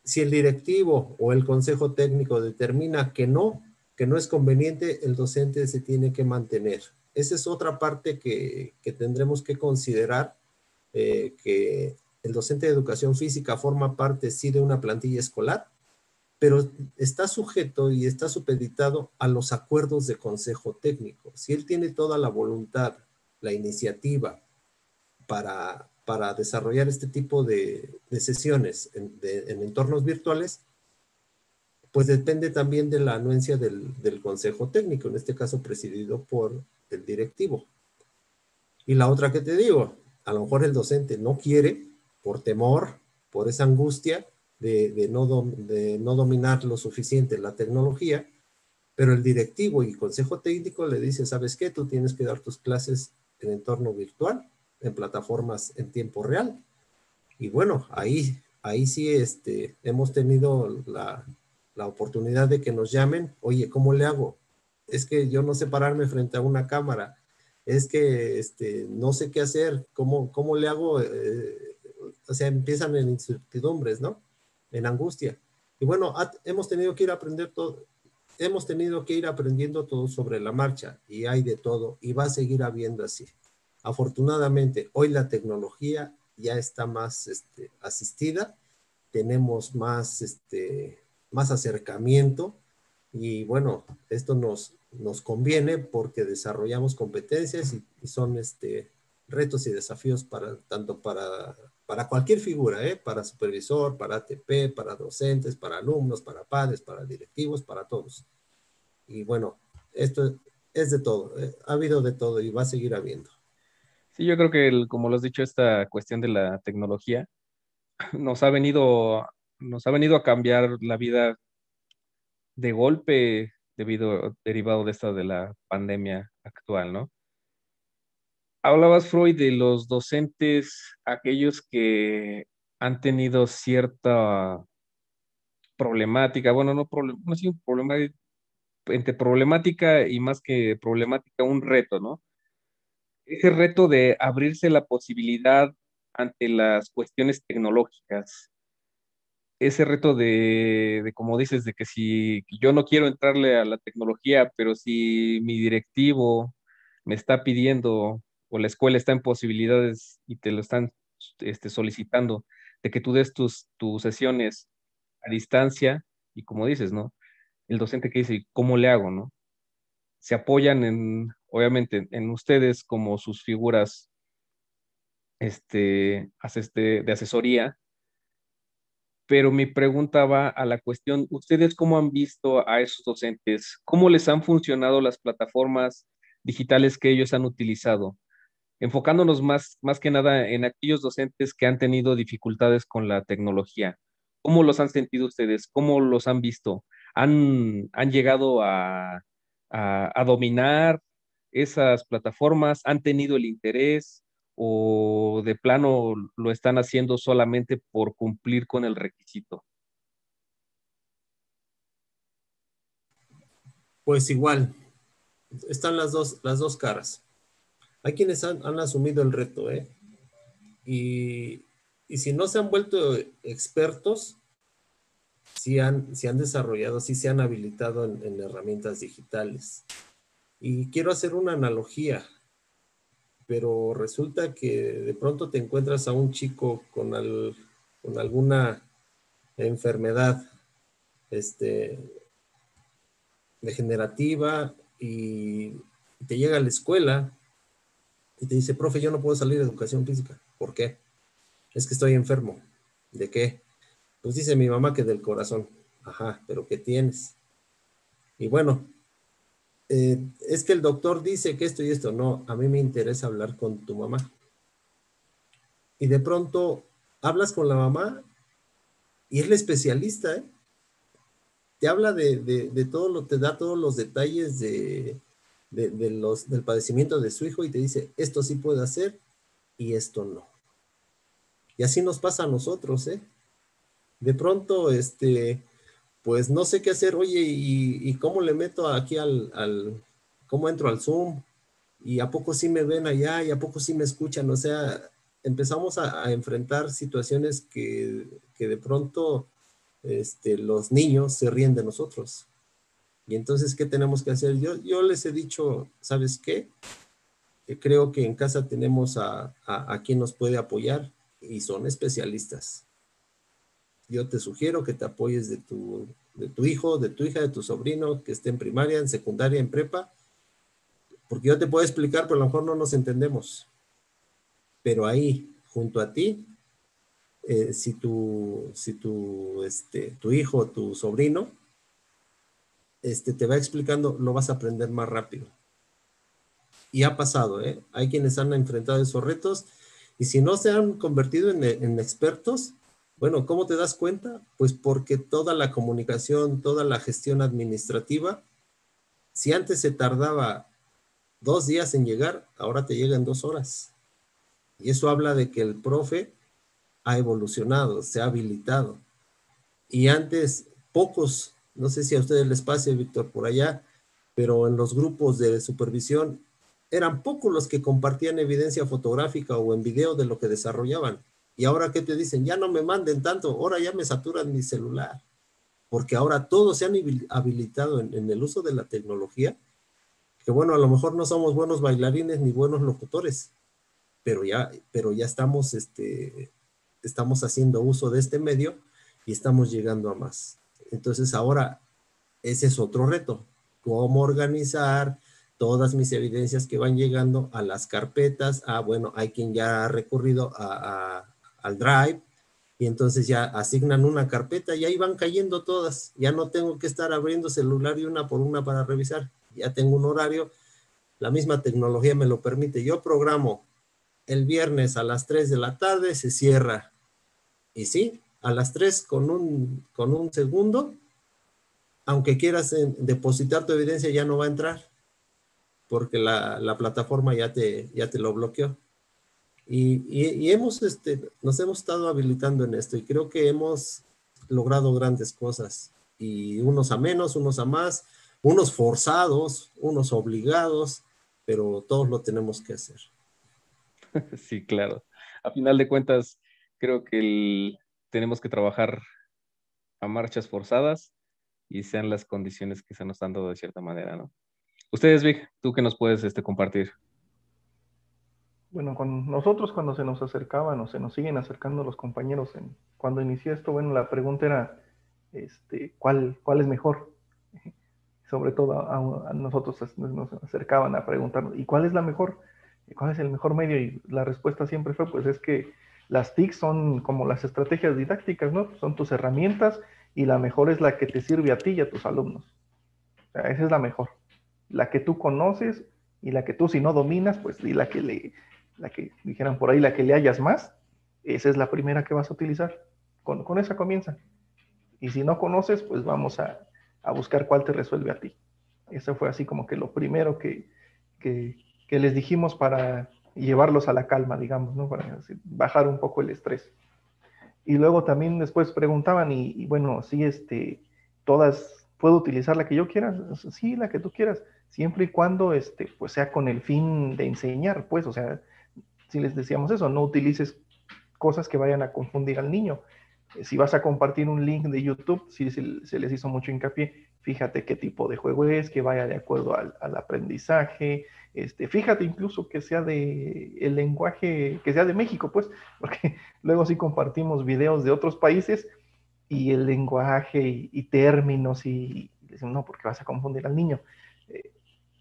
si el directivo o el consejo técnico determina que no, que no es conveniente, el docente se tiene que mantener. Esa es otra parte que, tendremos que considerar, eh, que el docente de educación física forma parte sí de una plantilla escolar, pero está sujeto y está supeditado a los acuerdos de consejo técnico. Si él tiene toda la voluntad, la iniciativa para, para desarrollar este tipo de, sesiones en, entornos virtuales, pues depende también de la anuencia del, del consejo técnico, en este caso presidido por el directivo. Y la otra que te digo, a lo mejor el docente no quiere por temor, por esa angustia de, no, de no dominar lo suficiente la tecnología, pero el directivo y consejo técnico le dice, ¿sabes qué? Tú tienes que dar tus clases en entorno virtual, en plataformas en tiempo real. Y bueno, ahí, ahí sí este, hemos tenido la, la oportunidad de que nos llamen, oye, ¿cómo le hago? Es que yo no sé pararme frente a una cámara, es que este, no sé qué hacer, ¿cómo, cómo le hago? Eh, o sea, empiezan en incertidumbres, ¿no? En angustia. Y bueno, hemos tenido que ir aprender todo, hemos tenido que ir aprendiendo todo sobre la marcha y hay de todo y va a seguir habiendo así. Afortunadamente, hoy la tecnología ya está más este, asistida, tenemos más, este, más acercamiento y bueno, esto nos, nos conviene porque desarrollamos competencias y, y son este, retos y desafíos para tanto para para cualquier figura, ¿eh? para supervisor, para ATP, para docentes, para alumnos, para padres, para directivos, para todos. Y bueno, esto es de todo, ¿eh? ha habido de todo y va a seguir habiendo. Sí, yo creo que, como lo has dicho, esta cuestión de la tecnología nos ha venido, nos ha venido a cambiar la vida de golpe debido, derivado de esta de la pandemia actual, ¿no? Hablabas, Freud, de los docentes, aquellos que han tenido cierta problemática, bueno, no problema, no un problema, entre problemática y más que problemática, un reto, ¿no? Ese reto de abrirse la posibilidad ante las cuestiones tecnológicas, ese reto de, de, como dices, de que si yo no quiero entrarle a la tecnología, pero si mi directivo me está pidiendo o la escuela está en posibilidades y te lo están este, solicitando de que tú des tus, sesiones a distancia y como dices, ¿no? El docente que dice, ¿cómo le hago, no? Se apoyan en, obviamente, en ustedes como sus figuras este, este, de asesoría, pero mi pregunta va a la cuestión, ¿ustedes cómo han visto a esos docentes? ¿Cómo les han funcionado las plataformas digitales que ellos han utilizado? Enfocándonos más, más que nada en aquellos docentes que han tenido dificultades con la tecnología. ¿Cómo los han sentido ustedes? ¿Cómo los han visto? ¿Han, han llegado a, a, dominar esas plataformas? ¿Han tenido el interés? ¿O de plano lo están haciendo solamente por cumplir con el requisito? Pues igual, están las dos, las dos caras. Hay quienes han, asumido el reto, ¿eh? Y, si no se han vuelto expertos, sí han, han desarrollado, sí se han habilitado en, herramientas digitales. Y quiero hacer una analogía, pero resulta que de pronto te encuentras a un chico con, con alguna enfermedad este, degenerativa y te llega a la escuela y te dice, profe, yo no puedo salir de educación física. ¿Por qué? Es que estoy enfermo. ¿De qué? Pues dice mi mamá que del corazón. Ajá, pero ¿qué tienes? Y bueno, eh, es que el doctor dice que esto y esto. No, a mí me interesa hablar con tu mamá. Y de pronto hablas con la mamá y es la especialista, ¿eh? Te habla de, de todo lo, te da todos los detalles de, de, los, del padecimiento de su hijo y te dice, esto sí puede hacer y esto no. Y así nos pasa a nosotros, ¿eh? De pronto, este, pues no sé qué hacer, oye, ¿y, cómo le meto aquí al, al, cómo entro al Zoom? ¿Y a poco sí me ven allá? ¿Y a poco sí me escuchan? O sea, empezamos a, enfrentar situaciones que, que de pronto este, los niños se ríen de nosotros. Y entonces, ¿qué tenemos que hacer? Yo, yo les he dicho, ¿sabes qué? creo que en casa tenemos a, a, quien nos puede apoyar y son especialistas. Yo te sugiero que te apoyes de tu, de tu hijo, de tu hija, de tu sobrino, que esté en primaria, en secundaria, en prepa, porque yo te puedo explicar, pero a lo mejor no nos entendemos. Pero ahí, junto a ti, eh, si, tu, si tu, este, tu hijo, tu sobrino, este, te va explicando, lo vas a aprender más rápido. Y ha pasado, ¿eh? Hay quienes han enfrentado esos retos y si no se han convertido en, en expertos, bueno, ¿cómo te das cuenta? Pues porque toda la comunicación, toda la gestión administrativa, si antes se tardaba dos días en llegar, ahora te llega en dos horas. Y eso habla de que el profe ha evolucionado, se ha habilitado. Y antes, pocos, no sé si a ustedes les pase, Víctor, por allá, pero en los grupos de supervisión eran pocos los que compartían evidencia fotográfica o en video de lo que desarrollaban. Y ahora que te dicen, ya no me manden tanto, ahora ya me saturan mi celular. Porque ahora todos se han habilitado en, en el uso de la tecnología. Que bueno, a lo mejor no somos buenos bailarines ni buenos locutores, pero ya, pero ya estamos, este, estamos haciendo uso de este medio y estamos llegando a más. Entonces ahora ese es otro reto, cómo organizar todas mis evidencias que van llegando a las carpetas. Ah, bueno, hay quien ya ha recurrido a, al Drive y entonces ya asignan una carpeta y ahí van cayendo todas. Ya no tengo que estar abriendo celular y una por una para revisar. Ya tengo un horario. La misma tecnología me lo permite. Yo programo el viernes a las 3 de la tarde, se cierra. Y sí, a las 3 con un, con un segundo, aunque quieras depositar tu evidencia, ya no va a entrar porque la, la plataforma ya te, ya te lo bloqueó. Y, y, hemos, este, nos hemos estado habilitando en esto y creo que hemos logrado grandes cosas. Y unos a menos, unos a más, unos forzados, unos obligados, pero todos lo tenemos que hacer. Sí, claro. A final de cuentas, creo que tenemos que trabajar a marchas forzadas y sean las condiciones que se nos han dado de cierta manera, ¿no? Ustedes, Vic, ¿tú qué nos puedes este, compartir? Bueno, con nosotros cuando se nos acercaban o se nos siguen acercando los compañeros, en, cuando inicié esto, bueno, la pregunta era, este, ¿cuál, cuál es mejor? Sobre todo a, nosotros nos acercaban a preguntarnos, ¿y cuál es la mejor? ¿Cuál es el mejor medio? Y la respuesta siempre fue, pues es que las TIC son como las estrategias didácticas, ¿no? Son tus herramientas y la mejor es la que te sirve a ti y a tus alumnos. Esa es la mejor. La que tú conoces y la que tú si no dominas, pues y la que le, la que dijeran por ahí, la que le hayas más, esa es la primera que vas a utilizar. Con, con esa comienza. Y si no conoces, pues vamos a, a, buscar cuál te resuelve a ti. Eso fue así como que lo primero que, que, que les dijimos para llevarlos a la calma, digamos, ¿no? Para bajar un poco el estrés. Y luego también después preguntaban, y, bueno, si este, todas, ¿puedo utilizar la que yo quiera? Sí, la que tú quieras, siempre y cuando, este, pues sea con el fin de enseñar, pues, o sea, si les decíamos eso, no utilices cosas que vayan a confundir al niño. Si vas a compartir un link de YouTube, si se les hizo mucho hincapié, fíjate qué tipo de juego es, que vaya de acuerdo al, aprendizaje, este, fíjate incluso que sea de el lenguaje, que sea de México, pues, porque luego sí compartimos videos de otros países y el lenguaje y, términos y, decimos, no, porque vas a confundir al niño. Eh,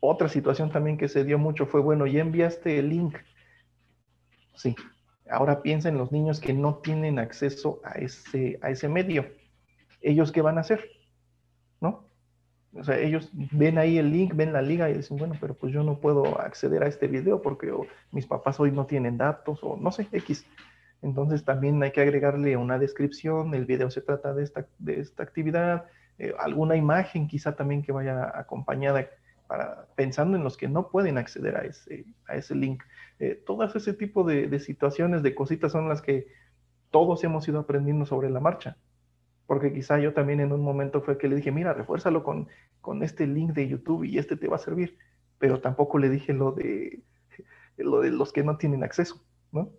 otra situación también que se dio mucho fue, bueno, ya enviaste el link. Sí, ahora piensa en los niños que no tienen acceso a ese, a ese medio. ¿Ellos qué van a hacer? O sea, ellos ven ahí el link, ven la liga y dicen, bueno, pero pues yo no puedo acceder a este video porque mis papás hoy no tienen datos o no sé, X. Entonces también hay que agregarle una descripción, el video se trata de esta, de esta actividad, eh, alguna imagen quizá también que vaya acompañada para, pensando en los que no pueden acceder a ese, a ese link. Eh, todas ese tipo de, de situaciones, de cositas son las que todos hemos ido aprendiendo sobre la marcha porque quizá yo también en un momento fue que le dije, mira, refuérzalo con, con este link de YouTube y este te va a servir, pero tampoco le dije lo de, lo de los que no tienen acceso, ¿no?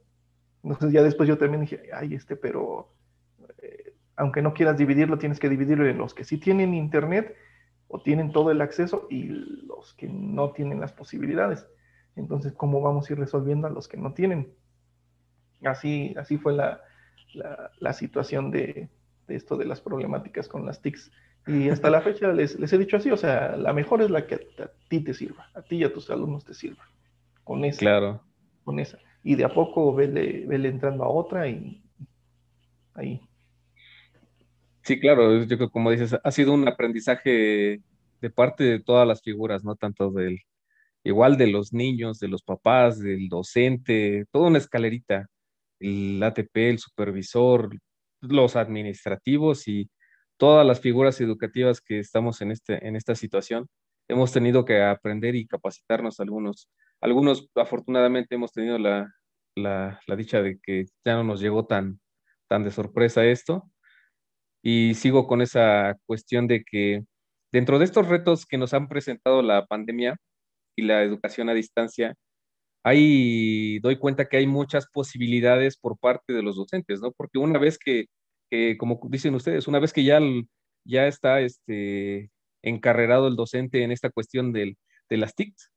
Entonces ya después yo también dije, ay, este, pero eh, aunque no quieras dividirlo, tienes que dividirlo en los que sí tienen internet o tienen todo el acceso y los que no tienen las posibilidades. Entonces, ¿cómo vamos a ir resolviendo a los que no tienen? Así, así fue la, situación de, esto de las problemáticas con las TICs. Y hasta la fecha les, les, he dicho así, o sea, la mejor es la que a, ti te sirva, a ti y a tus alumnos te sirva. Con esa. Claro. Con esa. Y de a poco vele, vele entrando a otra y ahí. Sí, claro, yo creo que como dices, ha sido un aprendizaje de parte de todas las figuras, ¿no? Tanto del, igual de los niños, de los papás, del docente, toda una escalerita, el ATP, el supervisor, los administrativos y todas las figuras educativas que estamos en, este, en esta situación, hemos tenido que aprender y capacitarnos algunos. Algunos, afortunadamente, hemos tenido la, la, la dicha de que ya no nos llegó tan, tan de sorpresa esto. Y sigo con esa cuestión de que dentro de estos retos que nos han presentado la pandemia y la educación a distancia, ahí doy cuenta que hay muchas posibilidades por parte de los docentes, ¿no? Porque una vez que, como dicen ustedes, una vez que ya, ya está este, encarrerado el docente en esta cuestión del, de las TICs,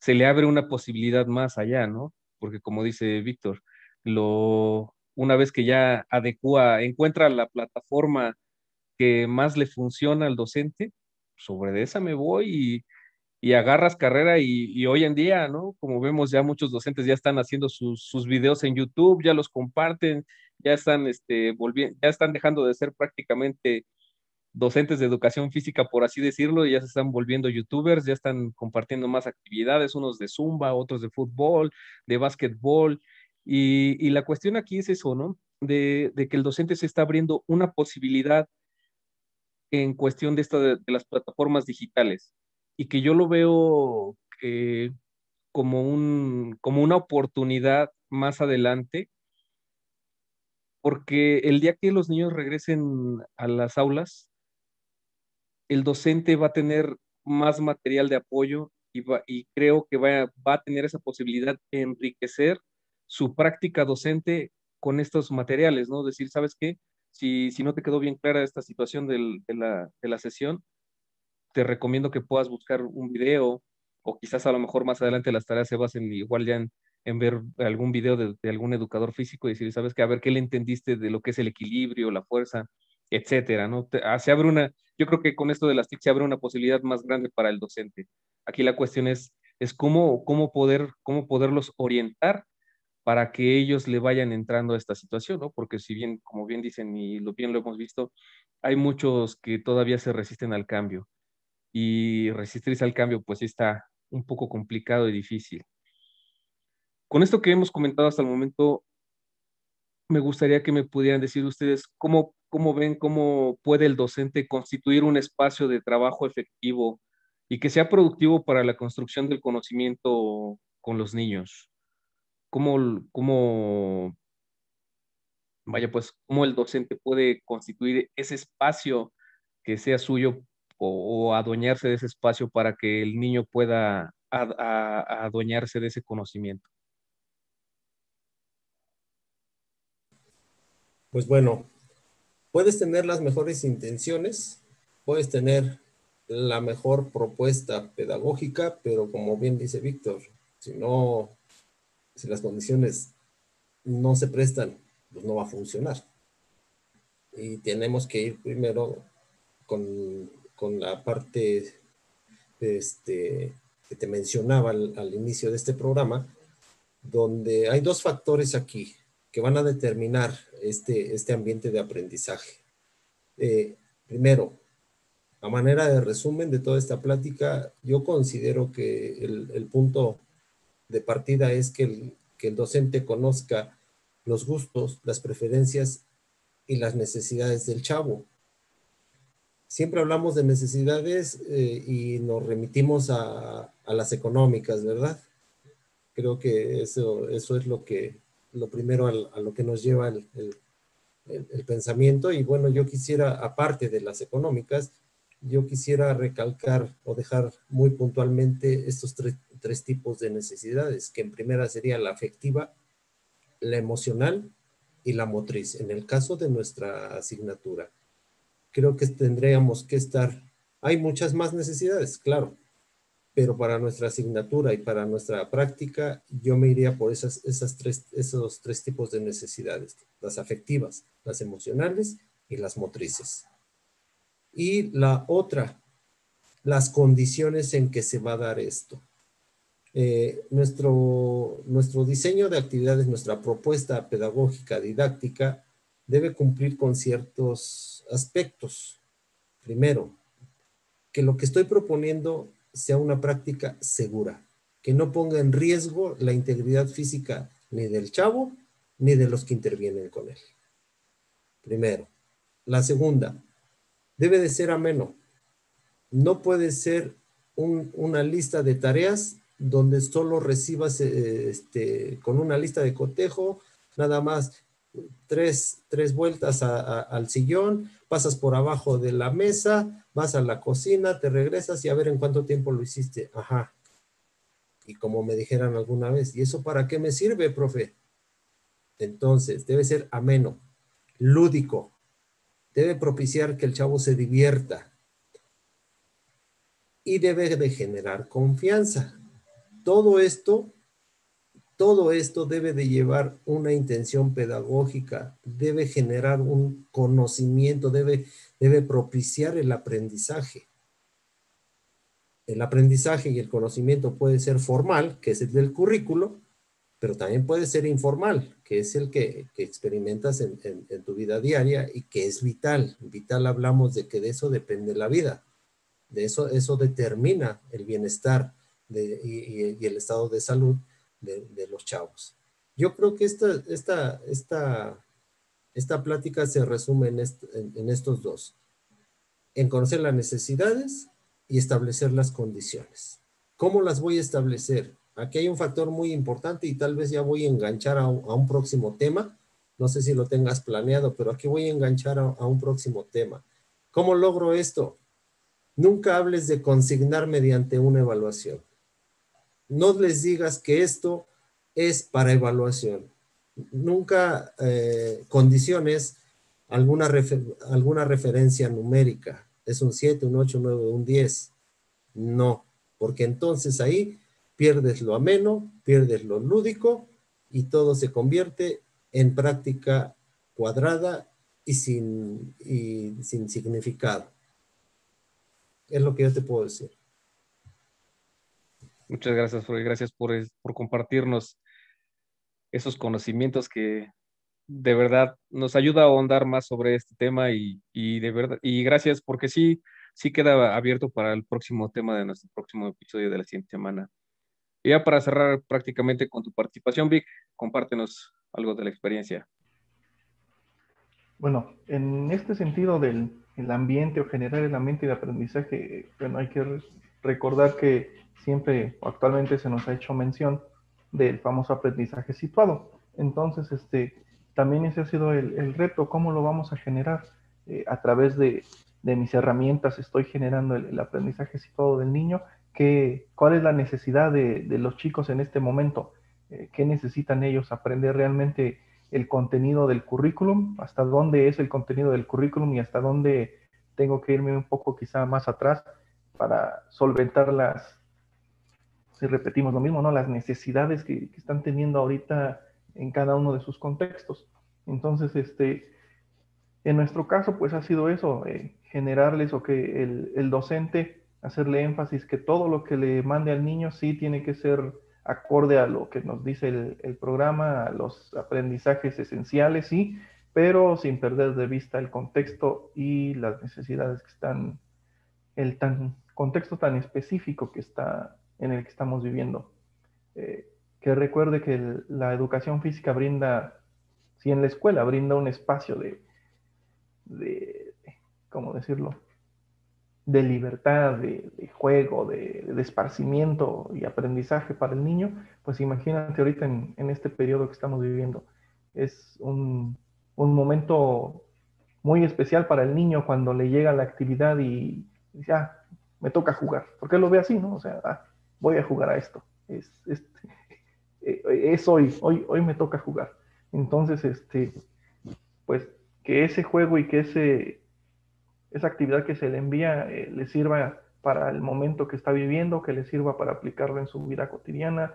se le abre una posibilidad más allá, ¿no? Porque como dice Víctor, lo, una vez que ya adecua, encuentra la plataforma que más le funciona al docente, sobre esa me voy y, agarras carrera y, hoy en día, ¿no? Como vemos ya muchos docentes ya están haciendo sus, sus videos en YouTube, ya los comparten, ya están, este, volviendo, ya están dejando de ser prácticamente docentes de educación física, por así decirlo, ya se están volviendo youtubers, ya están compartiendo más actividades, unos de zumba, otros de fútbol, de básquetbol, y, la cuestión aquí es eso, ¿no? De, que el docente se está abriendo una posibilidad en cuestión de, esto de, las plataformas digitales y que yo lo veo eh, como, un, como una oportunidad más adelante, porque el día que los niños regresen a las aulas, el docente va a tener más material de apoyo y, y creo que va, va a tener esa posibilidad de enriquecer su práctica docente con estos materiales, ¿no? Decir, ¿sabes qué? Si, si no te quedó bien clara esta situación de, la, de, la, sesión, te recomiendo que puedas buscar un video o quizás a lo mejor más adelante las tareas se basen igual ya en, ver algún video de, algún educador físico y decir, ¿sabes qué? A ver qué le entendiste de lo que es el equilibrio, la fuerza, etcétera, ¿no? Ah, se abre una, yo creo que con esto de las TIC se abre una posibilidad más grande para el docente. Aquí la cuestión es, es cómo, cómo, poder, cómo poderlos orientar para que ellos le vayan entrando a esta situación, ¿no? Porque si bien, como bien dicen y lo bien lo hemos visto, hay muchos que todavía se resisten al cambio y resistirse al cambio pues está un poco complicado y difícil. Con esto que hemos comentado hasta el momento, me gustaría que me pudieran decir ustedes cómo, cómo ven, cómo puede el docente constituir un espacio de trabajo efectivo y que sea productivo para la construcción del conocimiento con los niños cómo, cómo, vaya, pues, cómo el docente puede constituir ese espacio que sea suyo o, adueñarse de ese espacio para que el niño pueda adueñarse de ese conocimiento. Pues bueno, puedes tener las mejores intenciones, puedes tener la mejor propuesta pedagógica, pero como bien dice Víctor, si no si las condiciones no se prestan, pues no va a funcionar. Y tenemos que ir primero con, la parte este, que te mencionaba al, inicio de este programa, donde hay dos factores aquí que van a determinar este, este ambiente de aprendizaje. Eh, primero, a manera de resumen de toda esta plática, yo considero que el, el punto de partida es que el, que el docente conozca los gustos, las preferencias y las necesidades del chavo. Siempre hablamos de necesidades eh, y nos remitimos a, las económicas, ¿verdad? Creo que eso, eso es lo que lo primero a, lo que nos lleva el, el, pensamiento. Y bueno, yo quisiera, aparte de las económicas, yo quisiera recalcar o dejar muy puntualmente estos tres, tipos de necesidades, que en primera sería la afectiva, la emocional y la motriz. En el caso de nuestra asignatura, creo que tendríamos que estar, hay muchas más necesidades, claro, pero para nuestra asignatura y para nuestra práctica, yo me iría por esas, esas tres, esos tres tipos de necesidades, las afectivas, las emocionales y las motrices. Y la otra, las condiciones en que se va a dar esto. Eh, nuestro, nuestro diseño de actividades, nuestra propuesta pedagógica, didáctica, debe cumplir con ciertos aspectos. Primero, que lo que estoy proponiendo sea una práctica segura, que no ponga en riesgo la integridad física ni del chavo ni de los que intervienen con él. Primero. La segunda, debe de ser ameno. No puede ser una lista de tareas donde solo recibas eh, este, con una lista de cotejo, nada más tres, vueltas al sillón, pasas por abajo de la mesa, vas a la cocina, te regresas y a ver en cuánto tiempo lo hiciste. Ajá. Y como me dijeran alguna vez, ¿y eso para qué me sirve, profe? Entonces, debe ser ameno, lúdico, debe propiciar que el chavo se divierta y debe de generar confianza. Todo esto, todo esto debe de llevar una intención pedagógica, debe generar un conocimiento, debe, debe propiciar el aprendizaje. El aprendizaje y el conocimiento puede ser formal, que es el del currículo, pero también puede ser informal, que es el que, experimentas en, tu vida diaria y que es vital. Vital hablamos de que de eso depende la vida, de eso, eso determina el bienestar y, el estado de salud de, los chavos. Yo creo que esta, esta, esta, esta plática se resume en, estos dos, en conocer las necesidades y establecer las condiciones. ¿Cómo las voy a establecer? Aquí hay un factor muy importante y tal vez ya voy a enganchar a un, próximo tema. No sé si lo tengas planeado, pero aquí voy a enganchar a, un próximo tema. ¿Cómo logro esto? Nunca hables de consignar mediante una evaluación. No les digas que esto es para evaluación. Nunca eh, condiciones alguna, alguna referencia numérica. Es un 7, un 8, un 9, un 10. No, porque entonces ahí pierdes lo ameno, pierdes lo lúdico y todo se convierte en práctica cuadrada y sin, sin significado. Es lo que yo te puedo decir. Muchas gracias, Freud. Gracias por, por compartirnos esos conocimientos que de verdad nos ayuda a ahondar más sobre este tema y, y, de verdad, y gracias porque sí, sí queda abierto para el próximo tema de nuestro próximo episodio de la siguiente semana. Y ya para cerrar prácticamente con tu participación, Vic, compártenos algo de la experiencia. Bueno, en este sentido del ambiente o generar el ambiente de aprendizaje, bueno, hay que recordar que siempre o actualmente se nos ha hecho mención del famoso aprendizaje situado. Entonces, este, también ese ha sido el, reto, cómo lo vamos a generar eh, a través de, mis herramientas, estoy generando el aprendizaje situado del niño. Cuál es la necesidad de, los chicos en este momento, eh, qué necesitan ellos aprender realmente el contenido del currículum, hasta dónde es el contenido del currículum y hasta dónde tengo que irme un poco quizá más atrás para solventar las, si repetimos lo mismo, ¿no? las necesidades que, están teniendo ahorita en cada uno de sus contextos. Entonces, este, en nuestro caso, pues ha sido eso, eh, generarles o que el, el docente hacerle énfasis que todo lo que le mande al niño sí tiene que ser acorde a lo que nos dice el, programa, a los aprendizajes esenciales, sí, pero sin perder de vista el contexto y las necesidades que están, el tan, contexto tan específico que está en el que estamos viviendo. Eh, que recuerde que la educación física brinda, si en la escuela brinda un espacio de, de ¿cómo decirlo? de libertad, de, juego, de, esparcimiento y aprendizaje para el niño, pues imagínate ahorita en, este periodo que estamos viviendo. Es un, momento muy especial para el niño cuando le llega la actividad y dice, ah, me toca jugar, porque él lo ve así, ¿no? O sea, ah, voy a jugar a esto. Es, es, eh, es hoy, hoy, hoy me toca jugar. Entonces, este, pues que ese juego y que ese, esa actividad que se le envía eh, le sirva para el momento que está viviendo, que le sirva para aplicarlo en su vida cotidiana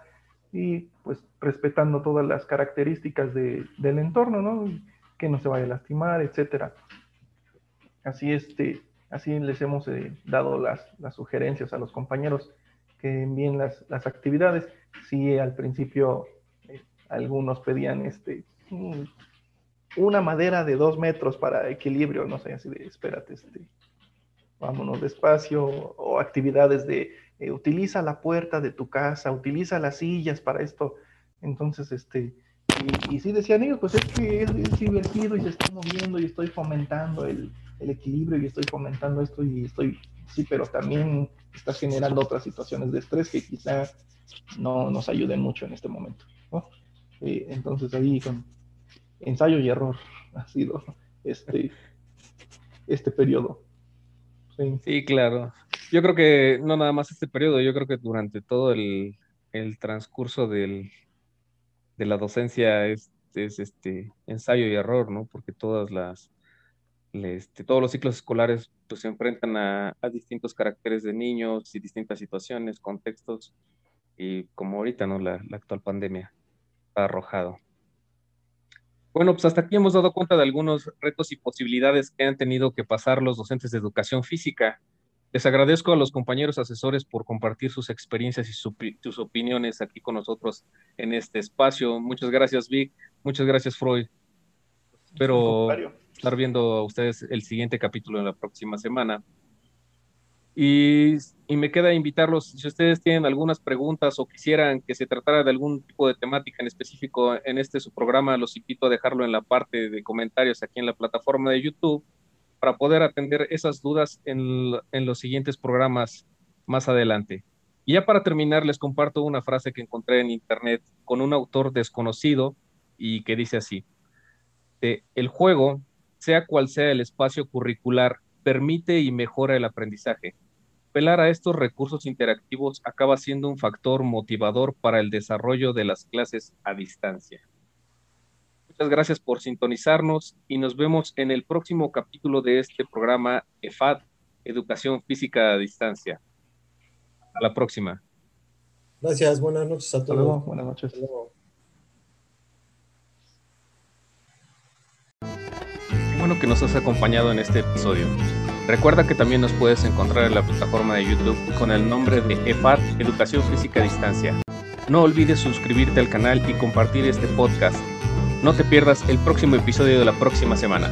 y pues respetando todas las características del entorno, ¿no? Que no se vaya a lastimar, etcétera. Así, este, así les hemos eh, dado las, las, sugerencias a los compañeros que envíen las, las actividades. Sí, al principio eh, algunos pedían este, una madera de dos metros para equilibrio, no sé, así de, espérate, este, vámonos despacio, o actividades de eh, utiliza la puerta de tu casa, utiliza las sillas para esto. Entonces, este, y, sí decían ellos, pues es que es, divertido y se está moviendo y estoy fomentando el, el, equilibrio y estoy fomentando esto y estoy, sí, pero también está generando otras situaciones de estrés que quizá no nos ayuden mucho en este momento. Eh, entonces ahí con ensayo y error ha sido este, este periodo. Sí. claro. Yo creo que no nada más este periodo, yo creo que durante todo el, transcurso del, de la docencia es, este ensayo y error, ¿no? Porque todas las, este, todos los ciclos escolares pues, se enfrentan a, distintos caracteres de niños y distintas situaciones, contextos, y como ahorita, ¿no? La, la actual pandemia ha arrojado. Bueno, pues hasta aquí hemos dado cuenta de algunos retos y posibilidades que han tenido que pasar los docentes de educación física. Les agradezco a los compañeros asesores por compartir sus experiencias y sus opiniones aquí con nosotros en este espacio. Muchas gracias, Vic. Muchas gracias, Freud. Espero estar viendo a ustedes el siguiente capítulo en la próxima semana. Y, me queda invitarlos, si ustedes tienen algunas preguntas o quisieran que se tratara de algún tipo de temática en específico en este su programa, los invito a dejarlo en la parte de comentarios aquí en la plataforma de YouTube para poder atender esas dudas en, en los siguientes programas más adelante. Y ya para terminar, les comparto una frase que encontré en internet con un autor desconocido y que dice así, el juego, sea cual sea el espacio curricular, permite y mejora el aprendizaje apelar a estos recursos interactivos acaba siendo un factor motivador para el desarrollo de las clases a distancia. Muchas gracias por sintonizarnos y nos vemos en el próximo capítulo de este programa EFAD, Educación Física a Distancia. A la próxima. Gracias, buenas noches a todos. Buenas noches. Que nos has acompañado en este episodio. Recuerda que también nos puedes encontrar en la plataforma de YouTube con el nombre de EFAD Educación Física a Distancia. No olvides suscribirte al canal y compartir este podcast. No te pierdas el próximo episodio de la próxima semana.